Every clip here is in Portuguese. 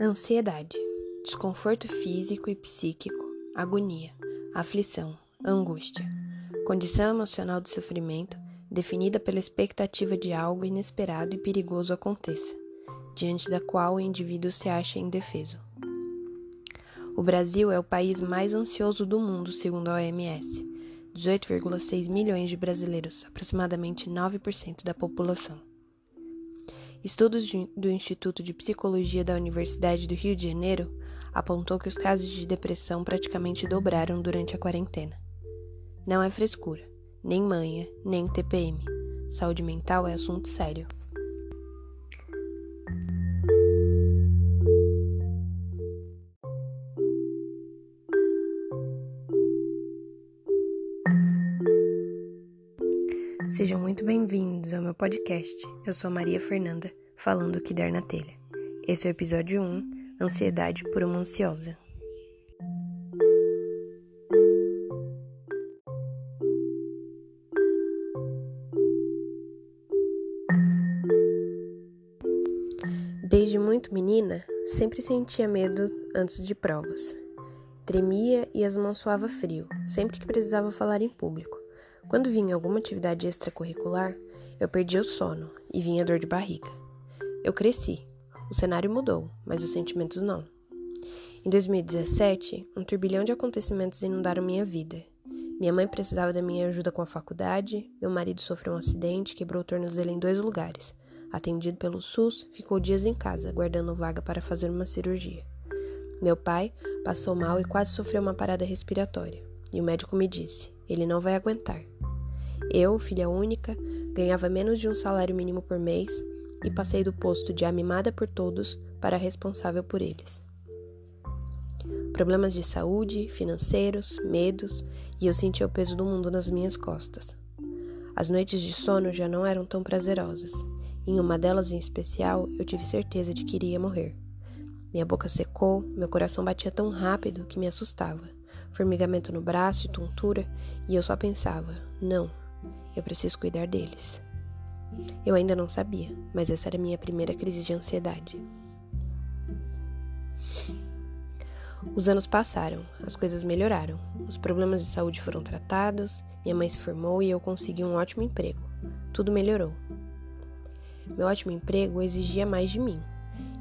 Ansiedade, desconforto físico e psíquico, agonia, aflição, angústia, condição emocional de sofrimento definida pela expectativa de algo inesperado e perigoso aconteça, diante da qual o indivíduo se acha indefeso. O Brasil é o país mais ansioso do mundo, segundo a OMS. 18,6 milhões de brasileiros, aproximadamente 9% da população. Estudos do Instituto de Psicologia da Universidade do Rio de Janeiro apontou que os casos de depressão praticamente dobraram durante a quarentena. Não é frescura, nem manha, nem TPM. Saúde mental é assunto sério. Sejam muito bem-vindos ao meu podcast. Eu sou Maria Fernanda, falando o que der na telha. Esse é o episódio 1, Ansiedade por uma Ansiosa. Desde muito menina, sempre sentia medo antes de provas. Tremia e as mãos suava frio, sempre que precisava falar em público. Quando vinha alguma atividade extracurricular, eu perdia o sono e vinha dor de barriga. Eu cresci. O cenário mudou, mas os sentimentos não. Em 2017, um turbilhão de acontecimentos inundaram minha vida. Minha mãe precisava da minha ajuda com a faculdade, meu marido sofreu um acidente, quebrou o tornozelo em dois lugares. Atendido pelo SUS, ficou dias em casa, guardando vaga para fazer uma cirurgia. Meu pai passou mal e quase sofreu uma parada respiratória. E o médico me disse: ele não vai aguentar. Eu, filha única, ganhava menos de um salário mínimo por mês e passei do posto de amimada por todos para responsável por eles. Problemas de saúde, financeiros, medos, e eu sentia o peso do mundo nas minhas costas. As noites de sono já não eram tão prazerosas. Em uma delas em especial, eu tive certeza de que iria morrer. Minha boca secou, meu coração batia tão rápido que me assustava. Formigamento no braço e tontura, e eu só pensava: não, eu preciso cuidar deles. Eu ainda não sabia, mas essa era minha primeira crise de ansiedade. Os anos passaram, as coisas melhoraram, os problemas de saúde foram tratados, minha mãe se formou e eu consegui um ótimo emprego. Tudo melhorou. Meu ótimo emprego exigia mais de mim.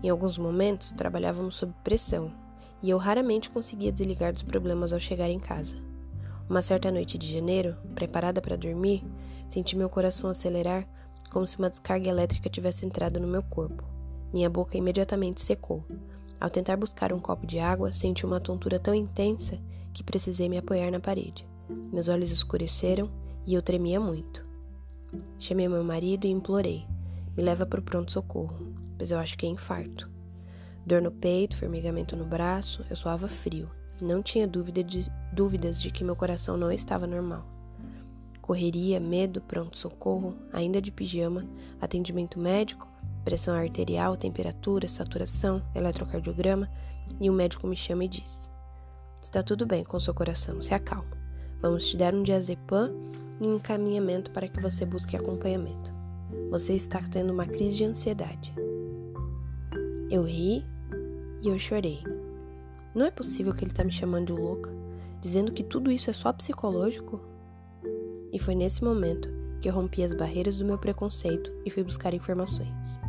Em alguns momentos, trabalhávamos sob pressão e eu raramente conseguia desligar dos problemas ao chegar em casa. Uma certa noite de janeiro, preparada para dormir, senti meu coração acelerar como se uma descarga elétrica tivesse entrado no meu corpo. Minha boca imediatamente secou. Ao tentar buscar um copo de água, senti uma tontura tão intensa que precisei me apoiar na parede. Meus olhos escureceram e eu tremia muito. Chamei meu marido e implorei: me leva para o pronto-socorro, pois eu acho que é infarto. Dor no peito, formigamento no braço, eu suava frio. Não tinha dúvida de, dúvidas de que meu coração não estava normal. Correria, medo, pronto-socorro, ainda de pijama, atendimento médico, pressão arterial, temperatura, saturação, eletrocardiograma, e o médico me chama e diz: Está tudo bem com seu coração, se acalma. Vamos te dar um diazepam e um encaminhamento para que você busque acompanhamento. Você está tendo uma crise de ansiedade. Eu ri e eu chorei. Não é possível que ele está me chamando de louca, dizendo que tudo isso é só psicológico? E foi nesse momento que eu rompi as barreiras do meu preconceito e fui buscar informações.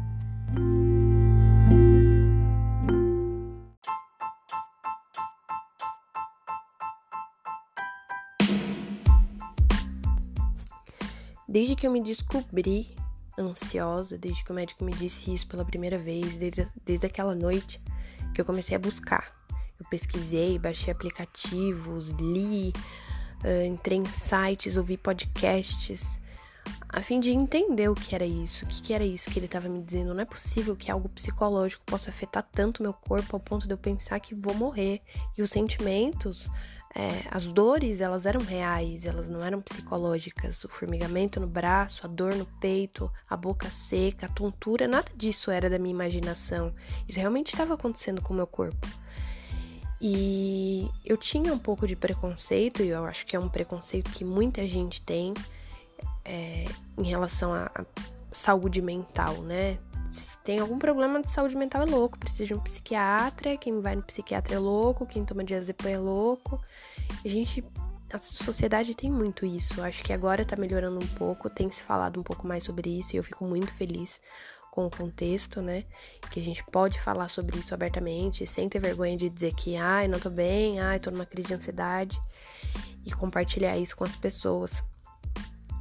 Desde que eu me descobri ansiosa, desde que o médico me disse isso pela primeira vez, desde, desde aquela noite que eu comecei a buscar eu pesquisei, baixei aplicativos, li, entrei em sites, ouvi podcasts, a fim de entender o que era isso, o que, que era isso que ele estava me dizendo. Não é possível que algo psicológico possa afetar tanto meu corpo ao ponto de eu pensar que vou morrer. E os sentimentos, é, as dores, elas eram reais, elas não eram psicológicas. O formigamento no braço, a dor no peito, a boca seca, a tontura, nada disso era da minha imaginação. Isso realmente estava acontecendo com o meu corpo. E eu tinha um pouco de preconceito, e eu acho que é um preconceito que muita gente tem é, em relação à saúde mental, né? tem algum problema de saúde mental é louco, precisa de um psiquiatra, quem vai no psiquiatra é louco, quem toma diazepam é louco. A gente a sociedade tem muito isso. Acho que agora tá melhorando um pouco, tem se falado um pouco mais sobre isso e eu fico muito feliz com o contexto, né? Que a gente pode falar sobre isso abertamente, sem ter vergonha de dizer que, ai, não tô bem, ai, tô numa crise de ansiedade e compartilhar isso com as pessoas.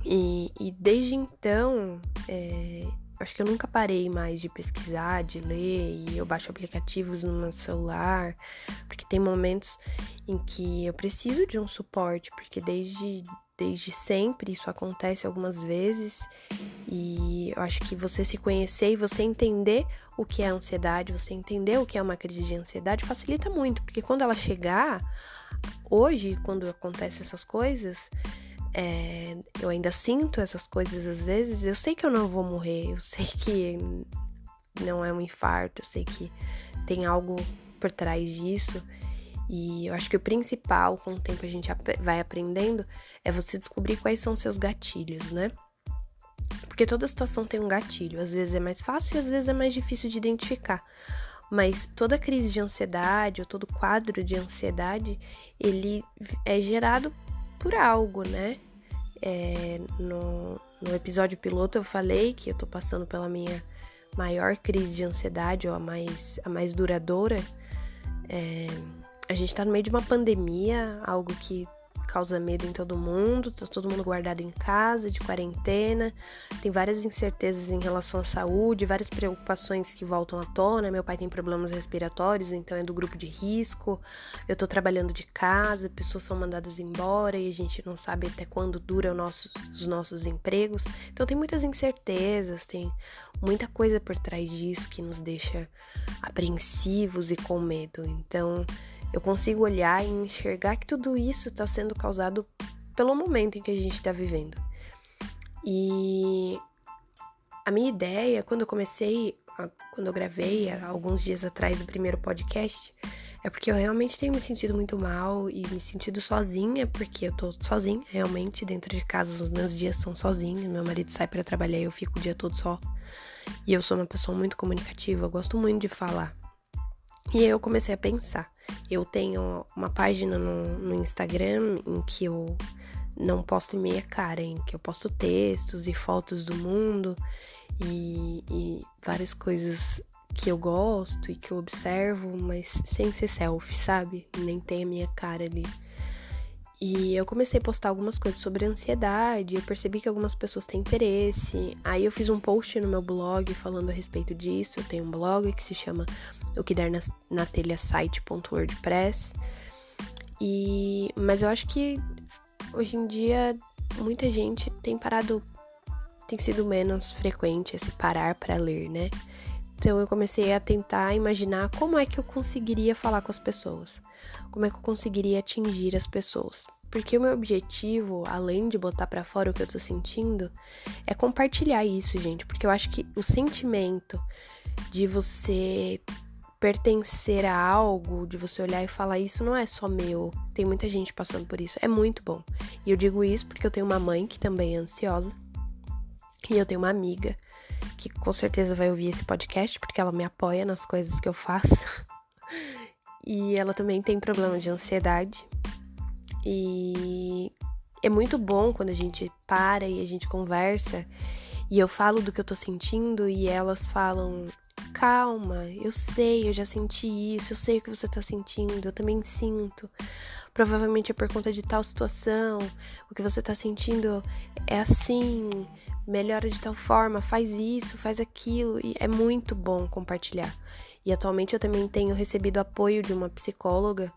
E, e desde então, é, acho que eu nunca parei mais de pesquisar, de ler, e eu baixo aplicativos no meu celular, porque tem momentos em que eu preciso de um suporte, porque desde, desde sempre isso acontece algumas vezes, e eu acho que você se conhecer e você entender o que é ansiedade, você entender o que é uma crise de ansiedade facilita muito, porque quando ela chegar, hoje, quando acontecem essas coisas, é, eu ainda sinto essas coisas às vezes, eu sei que eu não vou morrer, eu sei que não é um infarto, eu sei que tem algo por trás disso. E eu acho que o principal, com o tempo a gente vai aprendendo, é você descobrir quais são seus gatilhos, né? Porque toda situação tem um gatilho. Às vezes é mais fácil e às vezes é mais difícil de identificar. Mas toda crise de ansiedade ou todo quadro de ansiedade, ele é gerado por algo, né? É, no, no episódio piloto eu falei que eu tô passando pela minha maior crise de ansiedade, ou a mais, a mais duradoura. É, a gente tá no meio de uma pandemia, algo que causa medo em todo mundo, tá todo mundo guardado em casa, de quarentena, tem várias incertezas em relação à saúde, várias preocupações que voltam à tona. Meu pai tem problemas respiratórios, então é do grupo de risco. Eu tô trabalhando de casa, pessoas são mandadas embora e a gente não sabe até quando dura nosso, os nossos empregos. Então tem muitas incertezas, tem muita coisa por trás disso que nos deixa apreensivos e com medo. Então, eu consigo olhar e enxergar que tudo isso está sendo causado pelo momento em que a gente está vivendo. E a minha ideia, quando eu comecei, quando eu gravei alguns dias atrás o primeiro podcast, é porque eu realmente tenho me sentido muito mal e me sentido sozinha, porque eu tô sozinha, realmente, dentro de casa, os meus dias são sozinhos, meu marido sai para trabalhar e eu fico o dia todo só. E eu sou uma pessoa muito comunicativa, eu gosto muito de falar. E aí eu comecei a pensar. Eu tenho uma página no, no Instagram em que eu não posto minha cara, em que eu posto textos e fotos do mundo e, e várias coisas que eu gosto e que eu observo, mas sem ser selfie, sabe? Nem tem a minha cara ali. E eu comecei a postar algumas coisas sobre ansiedade, eu percebi que algumas pessoas têm interesse. Aí eu fiz um post no meu blog falando a respeito disso. Eu tenho um blog que se chama o que der na, na telha site.wordpress. E mas eu acho que hoje em dia muita gente tem parado tem sido menos frequente esse parar para ler, né? Então eu comecei a tentar imaginar como é que eu conseguiria falar com as pessoas, como é que eu conseguiria atingir as pessoas. Porque o meu objetivo, além de botar para fora o que eu tô sentindo, é compartilhar isso, gente, porque eu acho que o sentimento de você pertencer a algo, de você olhar e falar isso não é só meu. Tem muita gente passando por isso. É muito bom. E eu digo isso porque eu tenho uma mãe que também é ansiosa. E eu tenho uma amiga que com certeza vai ouvir esse podcast porque ela me apoia nas coisas que eu faço. e ela também tem problema de ansiedade. E é muito bom quando a gente para e a gente conversa e eu falo do que eu tô sentindo e elas falam: calma, eu sei, eu já senti isso, eu sei o que você tá sentindo, eu também sinto. Provavelmente é por conta de tal situação, o que você tá sentindo é assim, melhora de tal forma, faz isso, faz aquilo, e é muito bom compartilhar. E atualmente eu também tenho recebido apoio de uma psicóloga,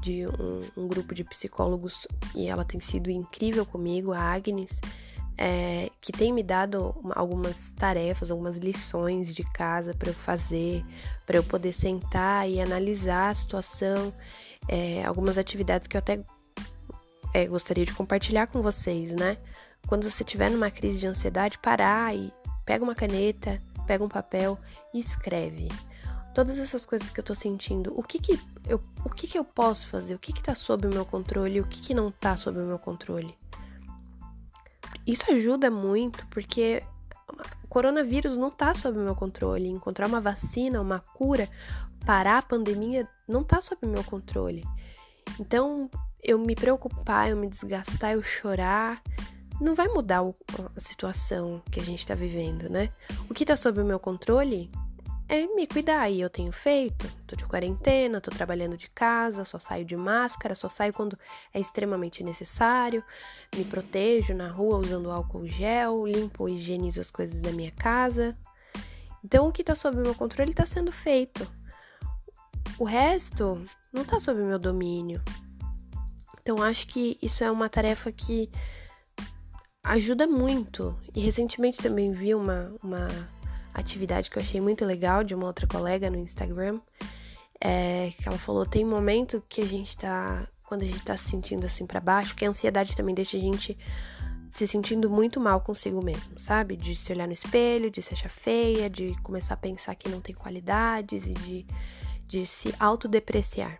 de um, um grupo de psicólogos, e ela tem sido incrível comigo, a Agnes é, que tem me dado algumas tarefas, algumas lições de casa para eu fazer, para eu poder sentar e analisar a situação, é, algumas atividades que eu até é, gostaria de compartilhar com vocês, né? Quando você tiver numa crise de ansiedade, parar e pega uma caneta, pega um papel e escreve. Todas essas coisas que eu tô sentindo, o que que eu, o que que eu posso fazer? O que que tá sob o meu controle? O que que não tá sob o meu controle? Isso ajuda muito porque coronavírus não tá sob meu controle. Encontrar uma vacina, uma cura, parar a pandemia não tá sob meu controle. Então, eu me preocupar, eu me desgastar, eu chorar, não vai mudar a situação que a gente tá vivendo, né? O que tá sob o meu controle é me cuidar e eu tenho feito. Tô de quarentena, tô trabalhando de casa, só saio de máscara, só saio quando é extremamente necessário, me protejo na rua usando álcool gel, limpo e higienizo as coisas da minha casa. Então o que tá sob meu controle tá sendo feito. O resto não tá sob meu domínio. Então acho que isso é uma tarefa que ajuda muito. E recentemente também vi uma, uma atividade que eu achei muito legal de uma outra colega no Instagram. É, que ela falou: tem momento que a gente tá. Quando a gente tá se sentindo assim para baixo, que a ansiedade também deixa a gente se sentindo muito mal consigo mesmo, sabe? De se olhar no espelho, de se achar feia, de começar a pensar que não tem qualidades e de, de se autodepreciar.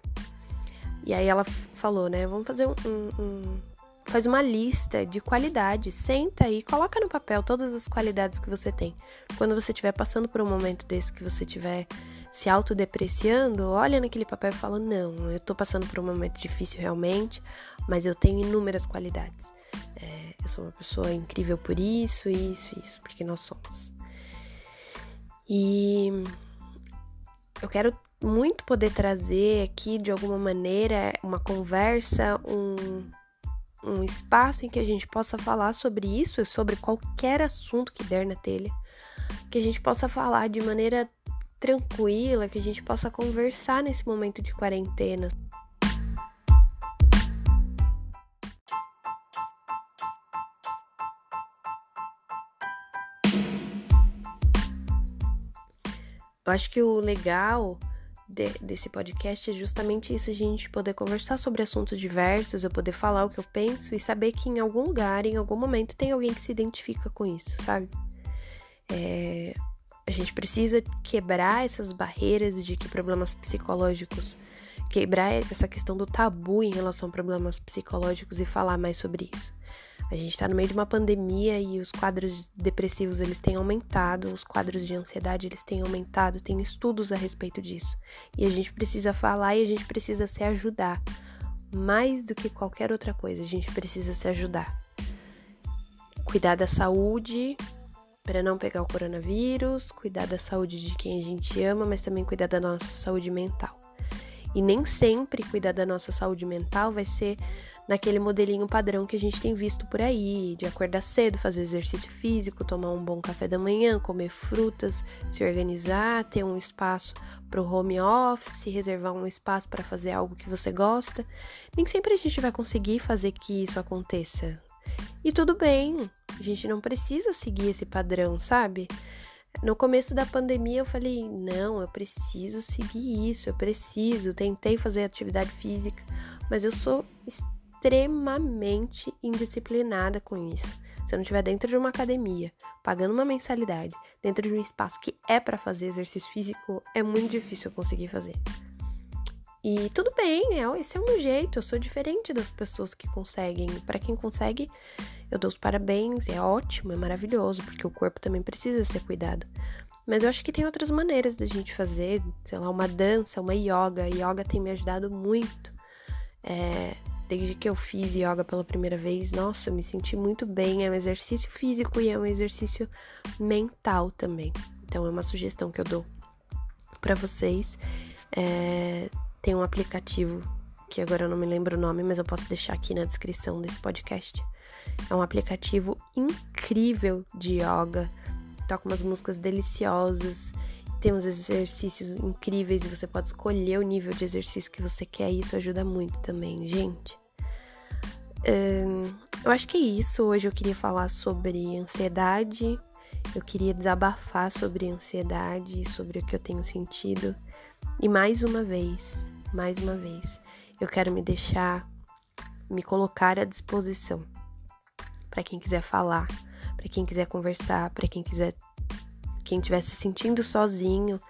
E aí ela falou, né? Vamos fazer um, um, um faz uma lista de qualidades, senta aí, coloca no papel todas as qualidades que você tem. Quando você estiver passando por um momento desse que você estiver se autodepreciando, olha naquele papel e fala: Não, eu tô passando por um momento difícil realmente, mas eu tenho inúmeras qualidades. É, eu sou uma pessoa incrível por isso, isso, isso, porque nós somos. E eu quero muito poder trazer aqui de alguma maneira uma conversa, um um espaço em que a gente possa falar sobre isso e sobre qualquer assunto que der na telha, que a gente possa falar de maneira tranquila, que a gente possa conversar nesse momento de quarentena. Eu acho que o legal de, desse podcast é justamente isso, a gente poder conversar sobre assuntos diversos, eu poder falar o que eu penso e saber que em algum lugar, em algum momento, tem alguém que se identifica com isso, sabe? É, a gente precisa quebrar essas barreiras de que problemas psicológicos, quebrar essa questão do tabu em relação a problemas psicológicos e falar mais sobre isso. A gente está no meio de uma pandemia e os quadros depressivos eles têm aumentado, os quadros de ansiedade eles têm aumentado, tem estudos a respeito disso. E a gente precisa falar e a gente precisa se ajudar. Mais do que qualquer outra coisa, a gente precisa se ajudar. Cuidar da saúde para não pegar o coronavírus, cuidar da saúde de quem a gente ama, mas também cuidar da nossa saúde mental. E nem sempre cuidar da nossa saúde mental vai ser naquele modelinho padrão que a gente tem visto por aí, de acordar cedo, fazer exercício físico, tomar um bom café da manhã, comer frutas, se organizar, ter um espaço para o home office, reservar um espaço para fazer algo que você gosta. Nem sempre a gente vai conseguir fazer que isso aconteça. E tudo bem, a gente não precisa seguir esse padrão, sabe? No começo da pandemia eu falei: não, eu preciso seguir isso, eu preciso. Tentei fazer atividade física, mas eu sou extremamente indisciplinada com isso. Se eu não estiver dentro de uma academia, pagando uma mensalidade, dentro de um espaço que é para fazer exercício físico, é muito difícil eu conseguir fazer. E tudo bem, é, esse é meu jeito, eu sou diferente das pessoas que conseguem. Para quem consegue, eu dou os parabéns, é ótimo, é maravilhoso, porque o corpo também precisa ser cuidado. Mas eu acho que tem outras maneiras da gente fazer, sei lá, uma dança, uma yoga. Yoga tem me ajudado muito. É, Desde que eu fiz yoga pela primeira vez, nossa, eu me senti muito bem. É um exercício físico e é um exercício mental também. Então é uma sugestão que eu dou para vocês. É, tem um aplicativo que agora eu não me lembro o nome, mas eu posso deixar aqui na descrição desse podcast. É um aplicativo incrível de yoga. Toca umas músicas deliciosas tem uns exercícios incríveis e você pode escolher o nível de exercício que você quer e isso ajuda muito também, gente. Eu acho que é isso. Hoje eu queria falar sobre ansiedade. Eu queria desabafar sobre ansiedade, sobre o que eu tenho sentido. E mais uma vez, mais uma vez, eu quero me deixar, me colocar à disposição para quem quiser falar, para quem quiser conversar, para quem quiser quem estiver se sentindo sozinho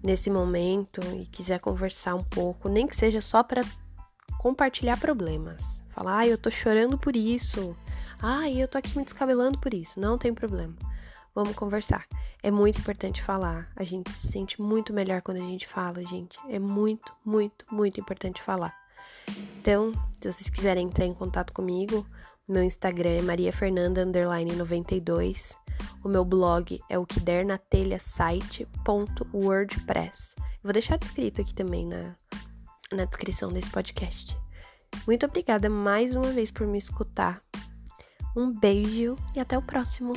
nesse momento e quiser conversar um pouco, nem que seja só para compartilhar problemas. Falar, ah, eu tô chorando por isso. Ah, eu tô aqui me descabelando por isso. Não tem problema. Vamos conversar. É muito importante falar. A gente se sente muito melhor quando a gente fala, gente. É muito, muito, muito importante falar. Então, se vocês quiserem entrar em contato comigo, meu Instagram é mariafernanda92. O meu blog é o que der na telha site.wordpress. Vou deixar descrito aqui também na, na descrição desse podcast. Muito obrigada mais uma vez por me escutar. Um beijo e até o próximo.